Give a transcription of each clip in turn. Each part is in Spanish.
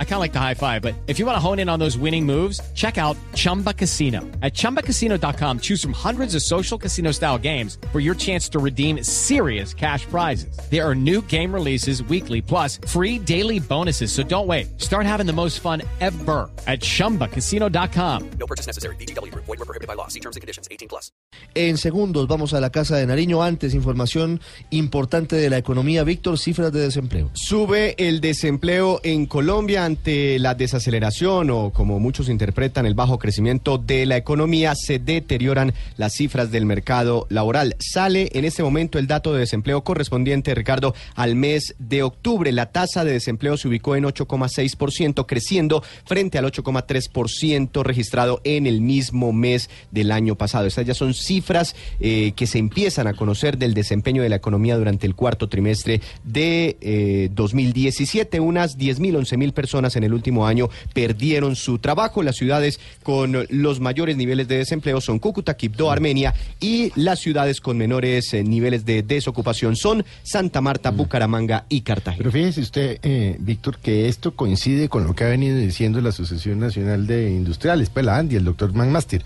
I kind of like the high five, but if you want to hone in on those winning moves, check out Chumba Casino. At ChumbaCasino.com, choose from hundreds of social casino style games for your chance to redeem serious cash prizes. There are new game releases weekly, plus free daily bonuses. So don't wait. Start having the most fun ever at ChumbaCasino.com. No purchase necessary. BGW. Void were prohibited by law. See terms and conditions. 18 plus. En segundos vamos a la casa de Nariño. Antes, información importante de la economía. Víctor, cifras de desempleo. Sube el desempleo en Colombia ante la desaceleración o como muchos interpretan el bajo crecimiento de la economía, se deterioran las cifras del mercado laboral. Sale en este momento el dato de desempleo correspondiente, Ricardo, al mes de octubre. La tasa de desempleo se ubicó en 8,6%, creciendo frente al 8,3% registrado en el mismo mes del año pasado. Estas ya son cifras eh, que se empiezan a conocer del desempeño de la economía durante el cuarto trimestre de eh, 2017. Unas 10.000, 11.000 personas en el último año perdieron su trabajo. Las ciudades con los mayores niveles de desempleo son Cúcuta, Quibdó, Armenia y las ciudades con menores eh, niveles de desocupación son Santa Marta, Bucaramanga y Cartagena. Pero fíjese usted, eh, Víctor, que esto coincide con lo que ha venido diciendo la Asociación Nacional de Industriales, pues la ANDI, el doctor McMaster.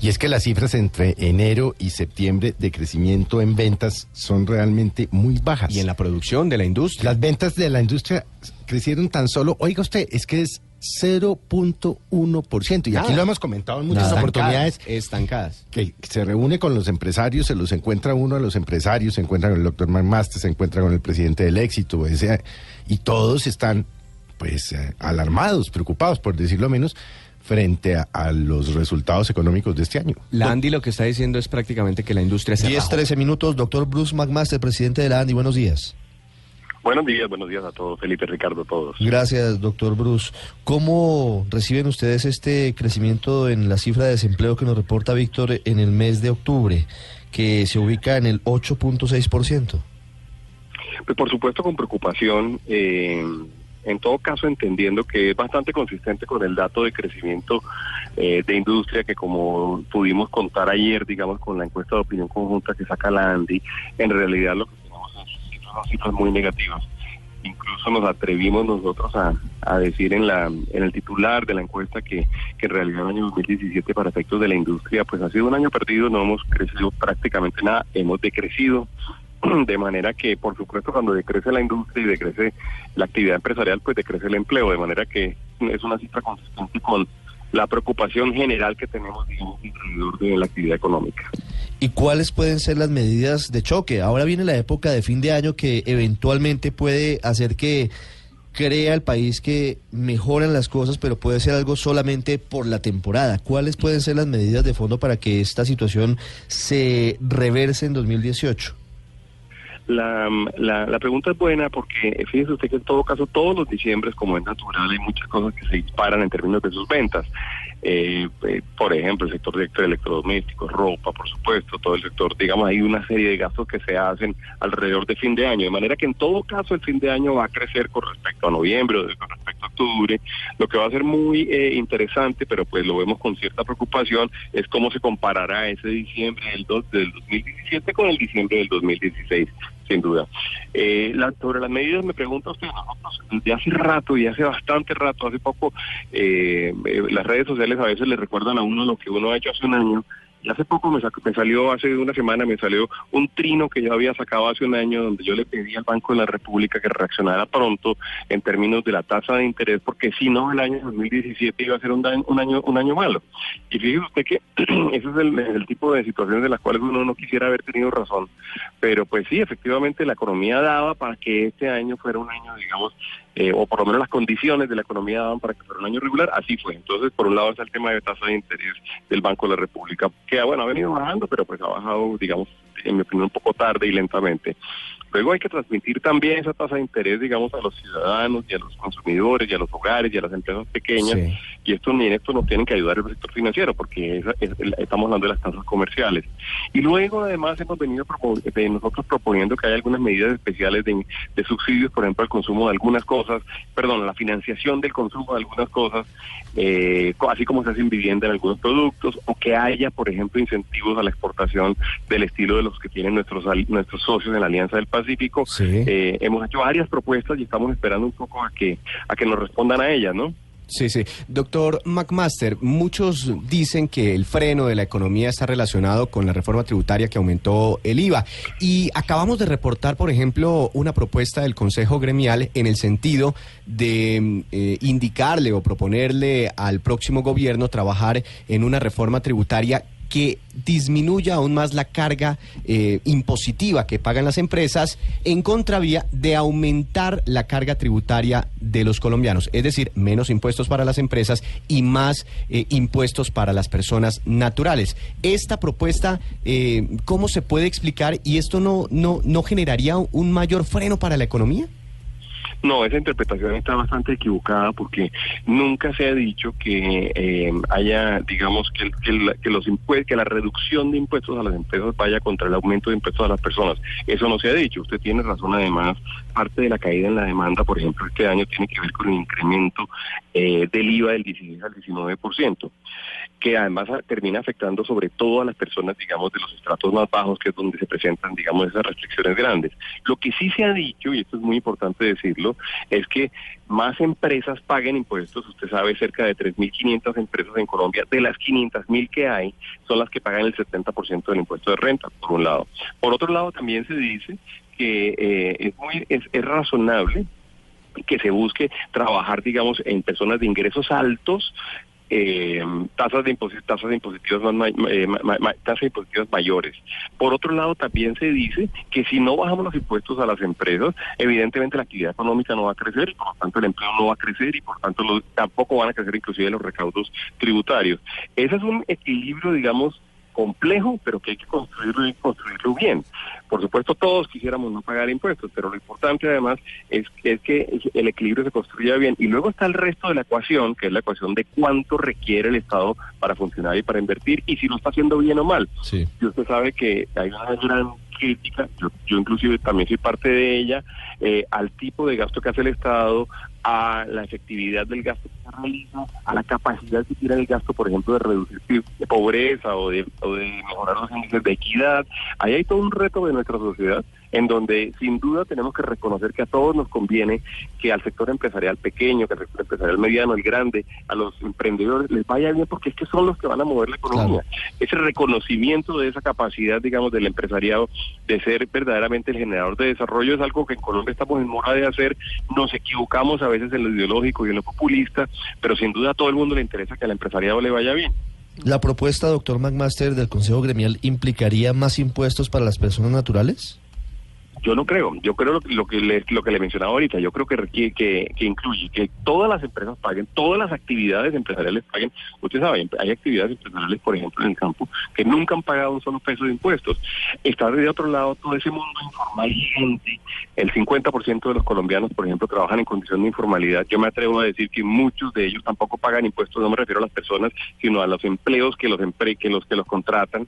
Y es que las cifras entre enero y septiembre de crecimiento en ventas son realmente muy bajas. Y en la producción de la industria. Las ventas de la industria crecieron tan solo, oiga usted, es que es 0.1%. Y aquí lo hemos comentado en muchas Nada. oportunidades. Estancadas. Que se reúne con los empresarios, se los encuentra uno a los empresarios, se encuentra con el doctor McMaster, se encuentra con el presidente del éxito, ese, y todos están pues eh, alarmados, preocupados, por decirlo menos, frente a, a los resultados económicos de este año. La Andy lo que está diciendo es prácticamente que la industria se 10, bajó. 13 minutos. Doctor Bruce McMaster, presidente de la ANDI. Buenos días. Buenos días, buenos días a todos, Felipe, Ricardo, a todos. Gracias, doctor Bruce. ¿Cómo reciben ustedes este crecimiento en la cifra de desempleo que nos reporta Víctor en el mes de octubre, que se ubica en el 8.6%? Pues por supuesto con preocupación, eh, en todo caso entendiendo que es bastante consistente con el dato de crecimiento eh, de industria que como pudimos contar ayer, digamos, con la encuesta de opinión conjunta que saca la ANDI, en realidad lo que tenemos son cifras, muy negativas. Incluso nos atrevimos nosotros a, a decir en la en el titular de la encuesta que, que en realidad el año 2017 para efectos de la industria pues ha sido un año perdido, no hemos crecido prácticamente nada, hemos decrecido de manera que por supuesto cuando decrece la industria y decrece la actividad empresarial pues decrece el empleo, de manera que es una cifra consistente con la preocupación general que tenemos digamos alrededor de la actividad económica. ¿Y cuáles pueden ser las medidas de choque? Ahora viene la época de fin de año que eventualmente puede hacer que crea el país que mejoran las cosas, pero puede ser algo solamente por la temporada. ¿Cuáles pueden ser las medidas de fondo para que esta situación se reverse en 2018? La, la, la pregunta es buena porque fíjese usted que en todo caso todos los diciembres, como es natural, hay muchas cosas que se disparan en términos de sus ventas. Eh, eh, por ejemplo, el sector de electrodomésticos, ropa, por supuesto, todo el sector, digamos, hay una serie de gastos que se hacen alrededor de fin de año, de manera que en todo caso el fin de año va a crecer con respecto a noviembre o con respecto a octubre. Lo que va a ser muy eh, interesante, pero pues lo vemos con cierta preocupación, es cómo se comparará ese diciembre del, del 2017 con el diciembre del 2016 sin duda. Eh, la- sobre las medidas me pregunta usted, nosotros desde hace rato y hace bastante rato, hace poco, eh, eh, las redes sociales a veces le recuerdan a uno lo que uno ha hecho hace un año. Hace poco me, me salió, hace una semana me salió un trino que yo había sacado hace un año donde yo le pedí al Banco de la República que reaccionara pronto en términos de la tasa de interés, porque si no el año 2017 iba a ser un, daño- un año un año malo. Y fíjese usted que ese es el tipo de situaciones de las cuales uno no quisiera haber tenido razón. Pero pues sí, efectivamente la economía daba para que este año fuera un año, digamos, eh, o por lo menos las condiciones de la economía daban para que fuera un año regular, así fue. Entonces, por un lado está el tema de tasa de interés del Banco de la República, que bueno, ha venido bajando, pero pues ha bajado, digamos, en mi opinión, un poco tarde y lentamente. Luego hay que transmitir también esa tasa de interés, digamos, a los ciudadanos y a los consumidores y a los hogares y a las empresas pequeñas. Y esto ni en esto nos tienen que ayudar el sector financiero, porque esa- es- estamos hablando de las tasas comerciales. Y luego, además, hemos venido nosotros proponiendo que haya algunas medidas especiales de, de subsidios, por ejemplo, al consumo de algunas cosas, perdón, la financiación del consumo de algunas cosas, eh, así como se hace en vivienda en algunos productos, o que haya, por ejemplo, incentivos a la exportación del estilo de los que tienen nuestros nuestros socios en la Alianza del Pacífico. Sí. Eh, hemos hecho varias propuestas y estamos esperando un poco a que a que nos respondan a ellas, ¿no? Sí, sí. Doctor McMaster, muchos dicen que el freno de la economía está relacionado con la reforma tributaria que aumentó el IVA. Y acabamos de reportar, por ejemplo, una propuesta del Consejo Gremial en el sentido de eh, indicarle o proponerle al próximo gobierno trabajar en una reforma tributaria que disminuya aún más la carga eh, impositiva que pagan las empresas en contravía de aumentar la carga tributaria de los colombianos, es decir, menos impuestos para las empresas y más eh, impuestos para las personas naturales. Esta propuesta, eh, ¿cómo se puede explicar y esto no, no, no generaría un mayor freno para la economía? No, esa interpretación está bastante equivocada porque nunca se ha dicho que eh, haya, digamos, que, los impuestos, que la reducción de impuestos a las empresas vaya contra el aumento de impuestos a las personas. Eso no se ha dicho. Usted tiene razón, además, parte de la caída en la demanda, por ejemplo, este año tiene que ver con el incremento eh, del IVA del 16 al 19%, que además termina afectando sobre todo a las personas, digamos, de los estratos más bajos, que es donde se presentan, digamos, esas restricciones grandes. Lo que sí se ha dicho, y esto es muy importante decirlo, es que más empresas paguen impuestos. Usted sabe, cerca de 3.500 empresas en Colombia, de las 500.000 que hay, son las que pagan el 70% del impuesto de renta, por un lado. Por otro lado, también se dice que eh, es, muy, es, es razonable que se busque trabajar, digamos, en personas de ingresos altos, eh, tasas de tasas de impositivas más eh, tasas impositivas mayores. Por otro lado, también se dice que si no bajamos los impuestos a las empresas, evidentemente la actividad económica no va a crecer, y por lo tanto el empleo no va a crecer y por tanto los- tampoco van a crecer inclusive los recaudos tributarios. Ese es un equilibrio, digamos, complejo, pero que hay que construirlo y construirlo bien. Por supuesto, todos quisiéramos no pagar impuestos, pero lo importante además es, es que el equilibrio se construya bien. Y luego está el resto de la ecuación, que es la ecuación de cuánto requiere el Estado para funcionar y para invertir, y si lo está haciendo bien o mal. Sí. Y usted sabe que hay una gran crítica, yo, yo inclusive también soy parte de ella, eh, al tipo de gasto que hace el Estado, a la efectividad del gasto que se realiza, a la capacidad que tiene el gasto, por ejemplo, de reducir de pobreza o de, o de mejorar los índices de equidad. Ahí hay todo un reto de nuestra sociedad en donde sin duda tenemos que reconocer que a todos nos conviene que al sector empresarial pequeño, que al sector empresarial mediano, el grande, a los emprendedores les vaya bien porque es que son los que van a mover la economía. Ese reconocimiento de esa capacidad, digamos, del empresariado de ser verdaderamente el generador de desarrollo es algo que en Colombia estamos en mora de hacer. Nos equivocamos a veces en lo ideológico y en lo populista, pero sin duda a todo el mundo le interesa que al empresariado le vaya bien. ¿La propuesta, doctor McMaster, del Consejo Gremial implicaría más impuestos para las personas naturales? Yo no creo, yo creo lo, lo que le, lo que le mencionaba ahorita, yo creo que que, que incluye que todas las empresas paguen, todas las actividades empresariales paguen. Usted sabe, hay actividades empresariales, por ejemplo, en el campo, que nunca han pagado un solo peso de impuestos. Está de otro lado todo ese mundo informal gigante. El 50% de los colombianos, por ejemplo, trabajan en condición de informalidad. Yo me atrevo a decir que muchos de ellos tampoco pagan impuestos, no me refiero a las personas, sino a los empleos que los empre que los que los contratan.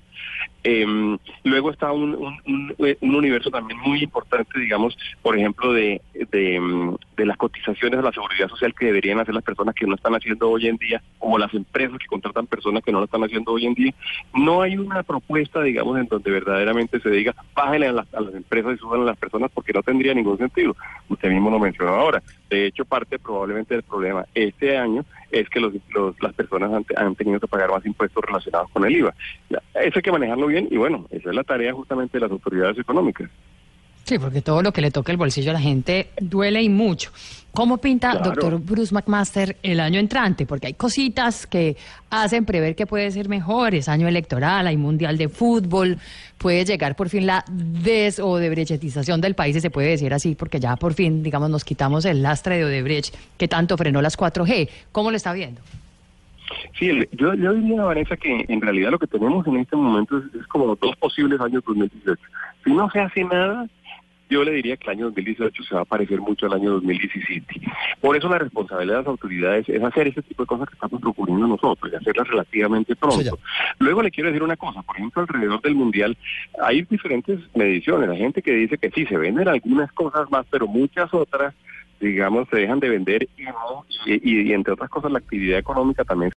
Em, luego está un, un, un- un universo también muy importante, digamos, por ejemplo, de, de, em, de las cotizaciones a la seguridad social que deberían hacer las personas que no están haciendo hoy en día, o las empresas que contratan personas que no lo están haciendo hoy en día. No hay una propuesta, digamos, en donde verdaderamente se diga, bájenle a las, a las empresas y suban a las personas, porque no tendría ningún sentido. Usted mismo lo mencionó ahora. De hecho, parte probablemente del problema este año es que los, las personas han, tenido que pagar más impuestos relacionados con el IVA. Eso hay que manejarlo bien y bueno, esa es la tarea justamente de las autoridades económicas. Sí, porque todo lo que le toca el bolsillo a la gente duele y mucho. ¿Cómo pinta, Claro. doctor Bruce McMaster, el año entrante? Porque hay cositas que hacen prever que puede ser mejor. Es año electoral, hay mundial de fútbol, puede llegar por fin la des o debrechetización del país, si se puede decir así, porque ya por fin, digamos, nos quitamos el lastre de Odebrecht que tanto frenó las 4G. ¿Cómo lo está viendo? Sí, yo, yo diría, Vanessa, que en realidad lo que tenemos en este momento es, es como dos posibles años 2018. Si no se hace nada, yo le diría que el año 2018 se va a parecer mucho al año 2017. Por eso la responsabilidad de las autoridades es hacer ese tipo de cosas que estamos procurando nosotros y hacerlas relativamente pronto. Sí. Luego le quiero decir una cosa, por ejemplo, alrededor del Mundial hay diferentes mediciones. Hay gente que dice que sí, se venden algunas cosas más, pero muchas otras, digamos, se dejan de vender y- y entre otras cosas la actividad económica también